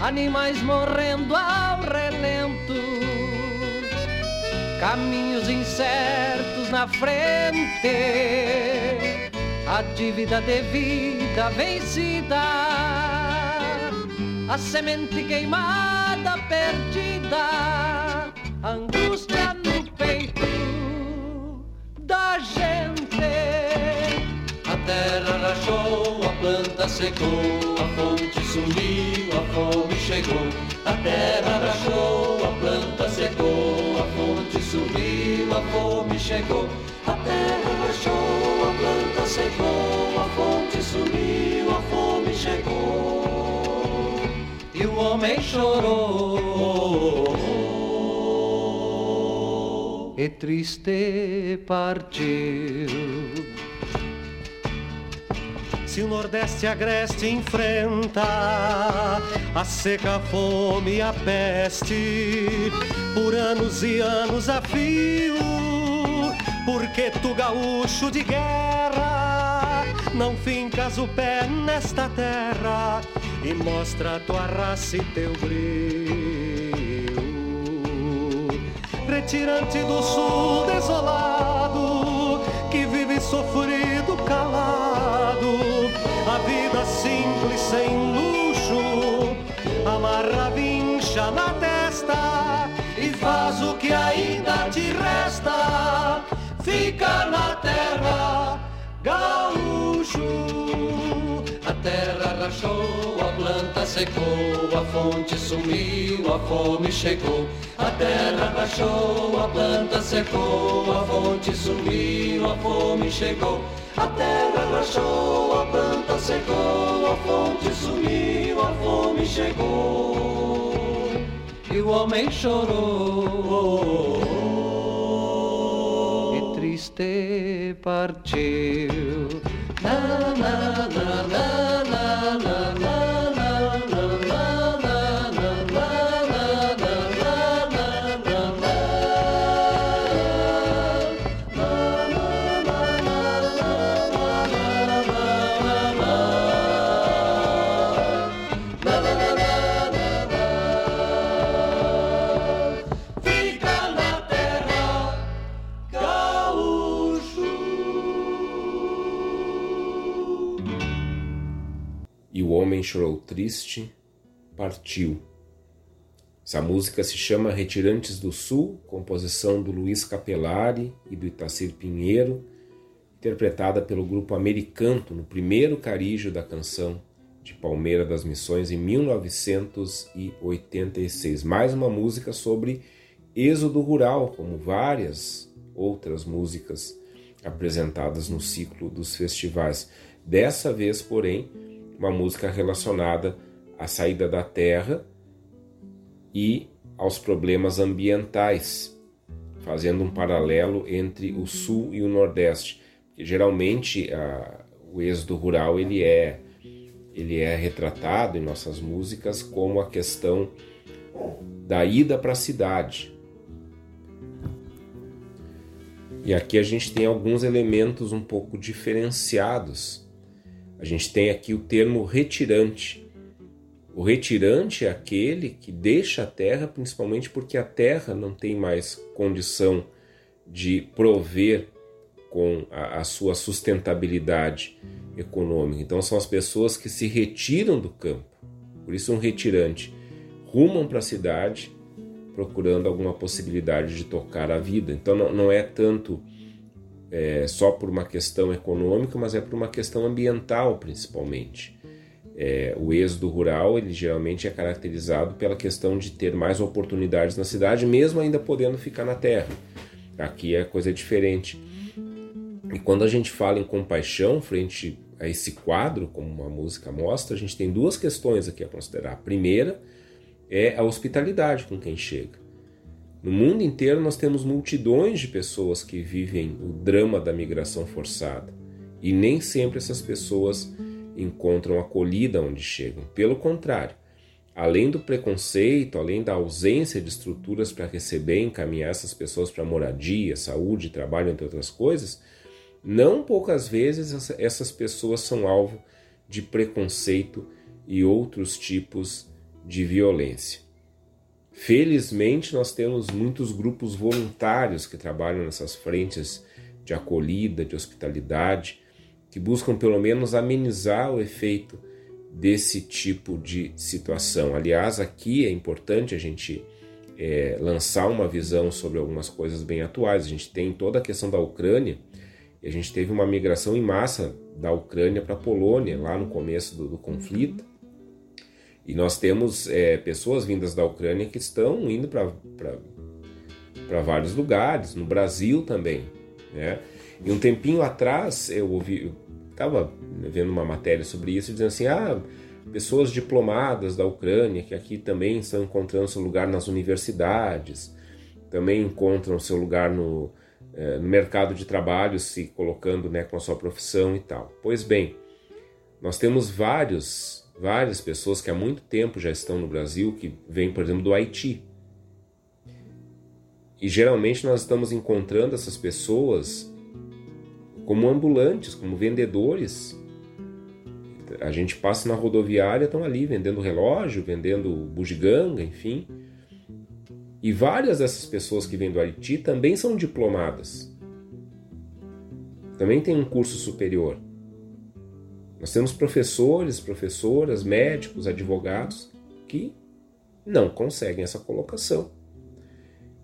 animais morrendo ao relento, caminhos incertos na frente, a dívida devida vencida, a semente queimada perdida, angústia no peito da gente terra rachou, a planta secou, a fonte sumiu, a fome chegou. A terra rachou, a planta secou, a fonte sumiu, a fome chegou. A terra rachou, a planta secou, a fonte sumiu, a fome chegou. E o homem chorou. E triste partiu se o Nordeste agreste enfrenta. A seca, a fome e a peste. Por anos e anos a fio, porque tu gaúcho de guerra não fincas o pé nesta terra e mostra tua raça e teu brilho. Retirante do sul desolado que vive sofrido calado sem luxo, amarra vincha na testa e faz o que ainda te resta. Fica na terra, gaúcho. A terra rachou, a planta secou, a fonte sumiu, a fome chegou. A terra rachou, a planta secou, a fonte sumiu, a fome chegou. A terra rachou, a planta secou, a fonte sumiu, a fome chegou. E o homem chorou. E triste partiu. Na, na, na, na, chorou triste, partiu. Essa música se chama Retirantes do Sul, composição do Luiz Capelari e do Itacir Pinheiro, interpretada pelo grupo Americanto no primeiro carígio da canção de Palmeira das Missões em 1986. Mais uma música sobre êxodo rural, como várias outras músicas apresentadas no ciclo dos festivais. Dessa vez, porém, uma música relacionada à saída da terra e aos problemas ambientais, fazendo um paralelo entre o sul e o nordeste. Porque, geralmente a, o êxodo rural ele é ele é retratado em nossas músicas como a questão da ida para a cidade. E aqui a gente tem alguns elementos um pouco diferenciados. A gente tem aqui o termo retirante. O retirante é aquele que deixa a terra, principalmente porque a terra não tem mais condição de prover com a, a sua sustentabilidade econômica. Então são as pessoas que se retiram do campo. Por isso um retirante rumam para a cidade procurando alguma possibilidade de tocar a vida. Então não, não é tanto é, só por uma questão econômica, mas é por uma questão ambiental principalmente. É, o êxodo rural ele geralmente é caracterizado pela questão de ter mais oportunidades na cidade, mesmo ainda podendo ficar na terra. Aqui é coisa diferente. E quando a gente fala em compaixão frente a esse quadro, como uma música mostra, a gente tem duas questões aqui a considerar. A primeira é a hospitalidade com quem chega. No mundo inteiro nós temos multidões de pessoas que vivem o drama da migração forçada e nem sempre essas pessoas encontram acolhida onde chegam. Pelo contrário, além do preconceito, além da ausência de estruturas para receber e encaminhar essas pessoas para moradia, saúde, trabalho, entre outras coisas, não poucas vezes essas pessoas são alvo de preconceito e outros tipos de violência. Felizmente, nós temos muitos grupos voluntários que trabalham nessas frentes de acolhida, de hospitalidade, que buscam pelo menos amenizar o efeito desse tipo de situação. Aliás, aqui é importante a gente é, lançar uma visão sobre algumas coisas bem atuais. A gente tem toda a questão da Ucrânia, e a gente teve uma migração em massa da Ucrânia para a Polônia, lá no começo do, do conflito. E nós temos é, pessoas vindas da Ucrânia que estão indo para vários lugares, no Brasil também. Né? E um tempinho atrás eu ouvi, estava vendo uma matéria sobre isso, dizendo assim: ah, pessoas diplomadas da Ucrânia que aqui também estão encontrando seu lugar nas universidades, também encontram seu lugar no, é, no mercado de trabalho, se colocando né, com a sua profissão e tal. Pois bem, nós temos vários várias pessoas que há muito tempo já estão no Brasil, que vêm, por exemplo, do Haiti. E geralmente nós estamos encontrando essas pessoas como ambulantes, como vendedores. A gente passa na rodoviária, estão ali vendendo relógio, vendendo bugiganga, enfim. E várias dessas pessoas que vêm do Haiti também são diplomadas. Também têm um curso superior. Nós temos professores, professoras, médicos, advogados que não conseguem essa colocação.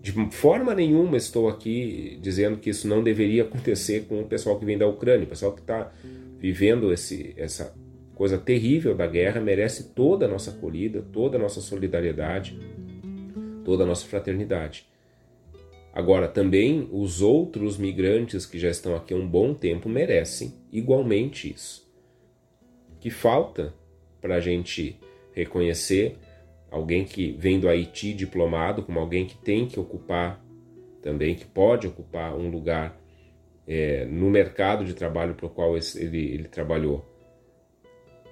De forma nenhuma estou aqui dizendo que isso não deveria acontecer com o pessoal que vem da Ucrânia. O pessoal que está vivendo esse, essa coisa terrível da guerra merece toda a nossa acolhida, toda a nossa solidariedade, toda a nossa fraternidade. Agora, também os outros migrantes que já estão aqui há um bom tempo merecem igualmente isso que falta para a gente reconhecer alguém que vem do Haiti diplomado como alguém que tem que ocupar também, que pode ocupar um lugar é, no mercado de trabalho para o qual ele, ele trabalhou.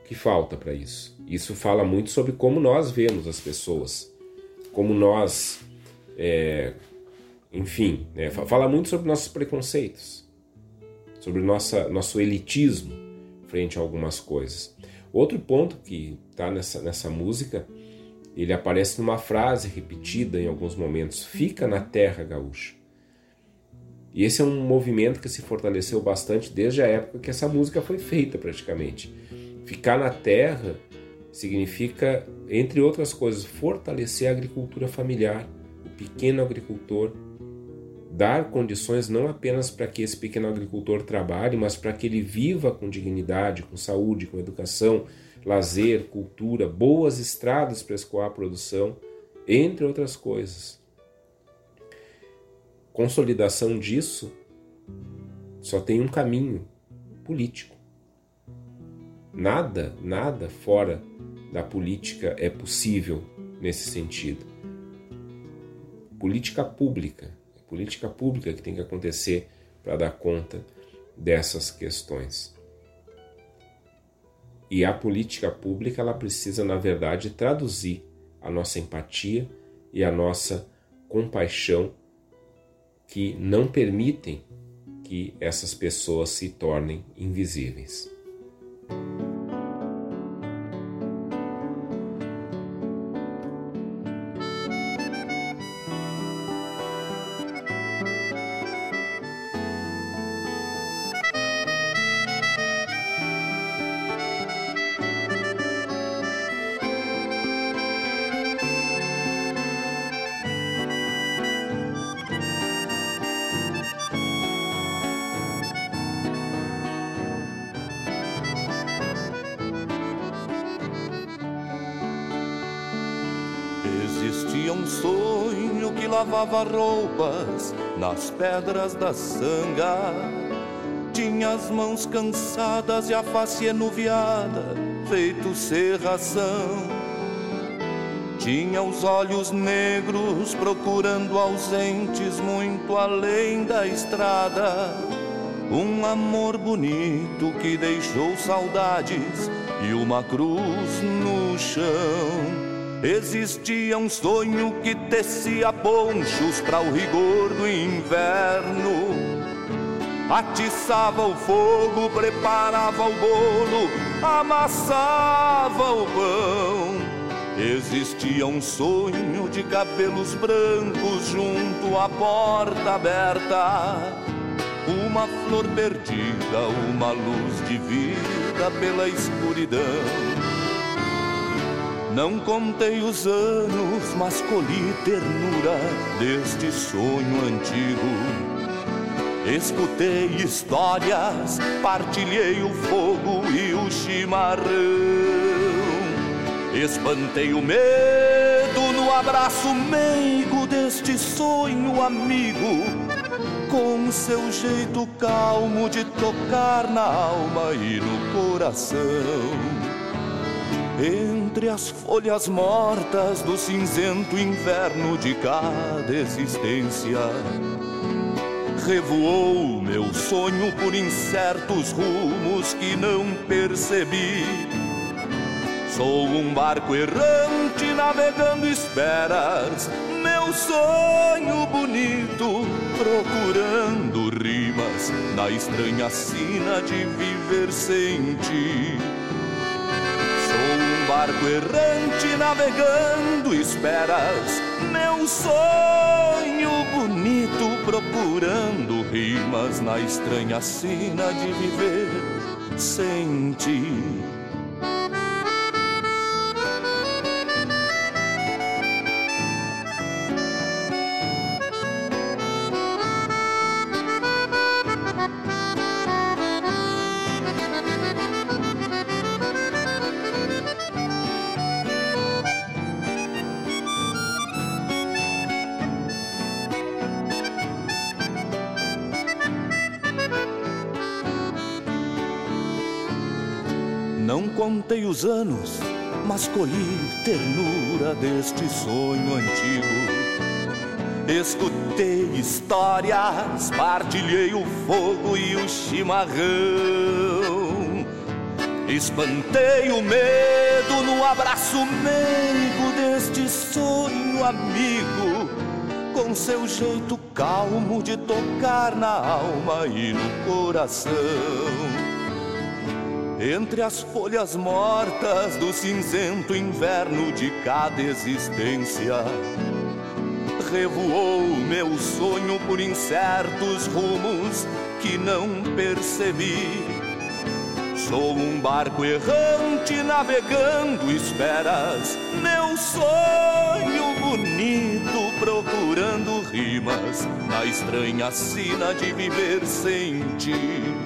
Que falta para isso? Isso fala muito sobre como nós vemos as pessoas, como nós, é, enfim, né, fala muito sobre nossos preconceitos, sobre nossa, nosso elitismo frente a algumas coisas. Outro ponto que está nessa, nessa música, ele aparece numa frase repetida em alguns momentos: fica na terra gaúcha. E esse é um movimento que se fortaleceu bastante desde a época que essa música foi feita, praticamente. Ficar na terra significa, entre outras coisas, fortalecer a agricultura familiar, o pequeno agricultor, dar condições não apenas para que esse pequeno agricultor trabalhe, mas para que ele viva com dignidade, com saúde, com educação, lazer, cultura, boas estradas para escoar a produção, entre outras coisas. Consolidação disso só tem um caminho político. Nada, nada fora da política é possível nesse sentido. política pública. Política pública que tem que acontecer para dar conta dessas questões. E a política pública ela precisa, na verdade, traduzir a nossa empatia e a nossa compaixão que não permitem que essas pessoas se tornem invisíveis. Lavava roupas nas pedras da sanga. Tinha as mãos cansadas e a face enuviada, feito serração. Tinha os olhos negros procurando ausentes muito além da estrada. Um amor bonito que deixou saudades e uma cruz no chão. Existia um sonho que tecia ponchos para o rigor do inverno. Atiçava o fogo, preparava o bolo, amassava o pão. Existia um sonho de cabelos brancos junto à porta aberta. Uma flor perdida, uma luz de vida pela escuridão. Não contei os anos, mas colhi ternura deste sonho antigo. Escutei histórias, partilhei o fogo e o chimarrão. Espantei o medo no abraço meigo deste sonho amigo, com seu jeito calmo de tocar na alma e no coração entre as folhas mortas do cinzento inverno de cada existência. Revoou meu sonho por incertos rumos que não percebi. Sou um barco errante navegando esperas, meu sonho bonito, procurando rimas na estranha sina de viver sem ti barco errante navegando esperas meu sonho bonito procurando rimas na estranha sina de viver sem ti. Anos, mas colhi ternura deste sonho antigo. Escutei histórias, partilhei o fogo e o chimarrão. Espantei o medo no abraço meigo deste sonho amigo, com seu jeito calmo de tocar na alma e no coração. Entre as folhas mortas do cinzento inverno de cada existência, revoou meu sonho por incertos rumos que não percebi. Sou um barco errante navegando esperas, meu sonho bonito procurando rimas na estranha sina de viver sem ti.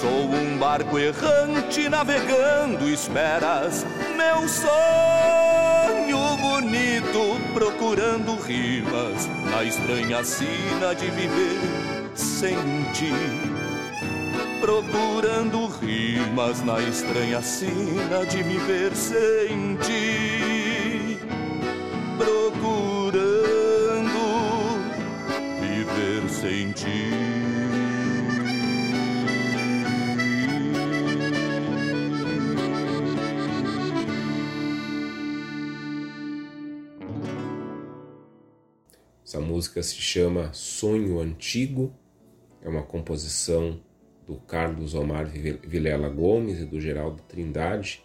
Sou um barco errante navegando esperas, meu sonho bonito procurando rimas na estranha sina de viver sem ti. Procurando rimas na estranha sina de viver sem ti. Procurando viver sem ti. Essa música se chama Sonho Antigo, é uma composição do Carlos Omar Vilela Gomes e do Geraldo Trindade,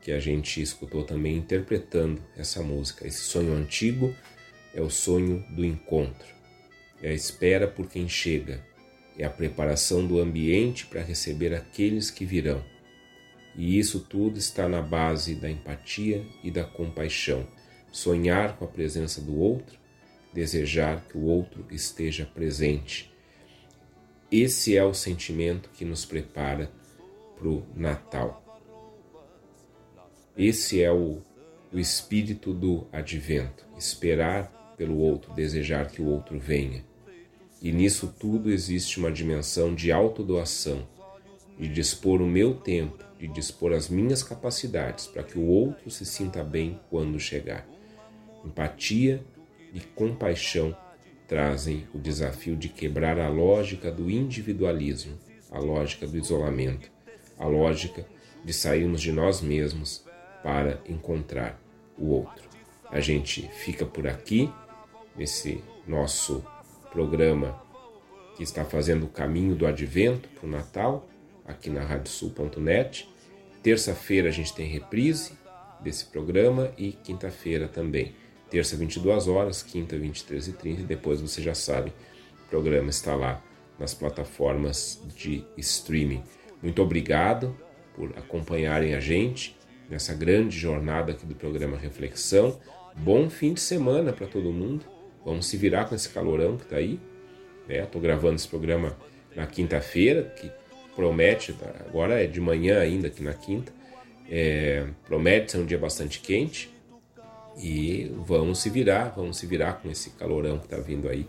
que a gente escutou também interpretando essa música. Esse sonho antigo é o sonho do encontro, é a espera por quem chega, é a preparação do ambiente para receber aqueles que virão. E isso tudo está na base da empatia e da compaixão. Sonhar com a presença do outro, desejar que o outro esteja presente esse é o sentimento que nos prepara para o Natal. Esse é o, o espírito do advento: esperar pelo outro, desejar que o outro venha. E nisso tudo existe uma dimensão de autodoação, de dispor o meu tempo, de dispor as minhas capacidades para que o outro se sinta bem quando chegar. Empatia e compaixão trazem o desafio de quebrar a lógica do individualismo, a lógica do isolamento, a lógica de sairmos de nós mesmos para encontrar o outro. A gente fica por aqui nesse nosso programa que está fazendo o caminho do advento para o Natal, aqui na radiosul.net. Terça-feira a gente tem reprise desse programa e quinta-feira também. Terça, 22 horas, quinta, 23 e 30 e depois você já sabe, o programa está lá nas plataformas de streaming. Muito obrigado por acompanharem a gente nessa grande jornada aqui do programa Reflexão. Bom fim de semana para todo mundo. Vamos se virar com esse calorão que está aí. Estou né? gravando esse programa na quinta-feira, que promete, agora é de manhã ainda aqui na quinta, é, promete ser um dia bastante quente. E vamos se virar, vamos se virar com esse calorão que está vindo aí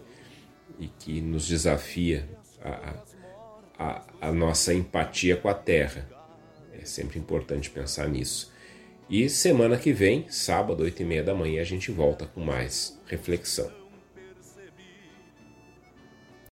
e que nos desafia a, a, a nossa empatia com a terra. É sempre importante pensar nisso. E semana que vem, sábado, oito e meia da manhã, a gente volta com mais reflexão.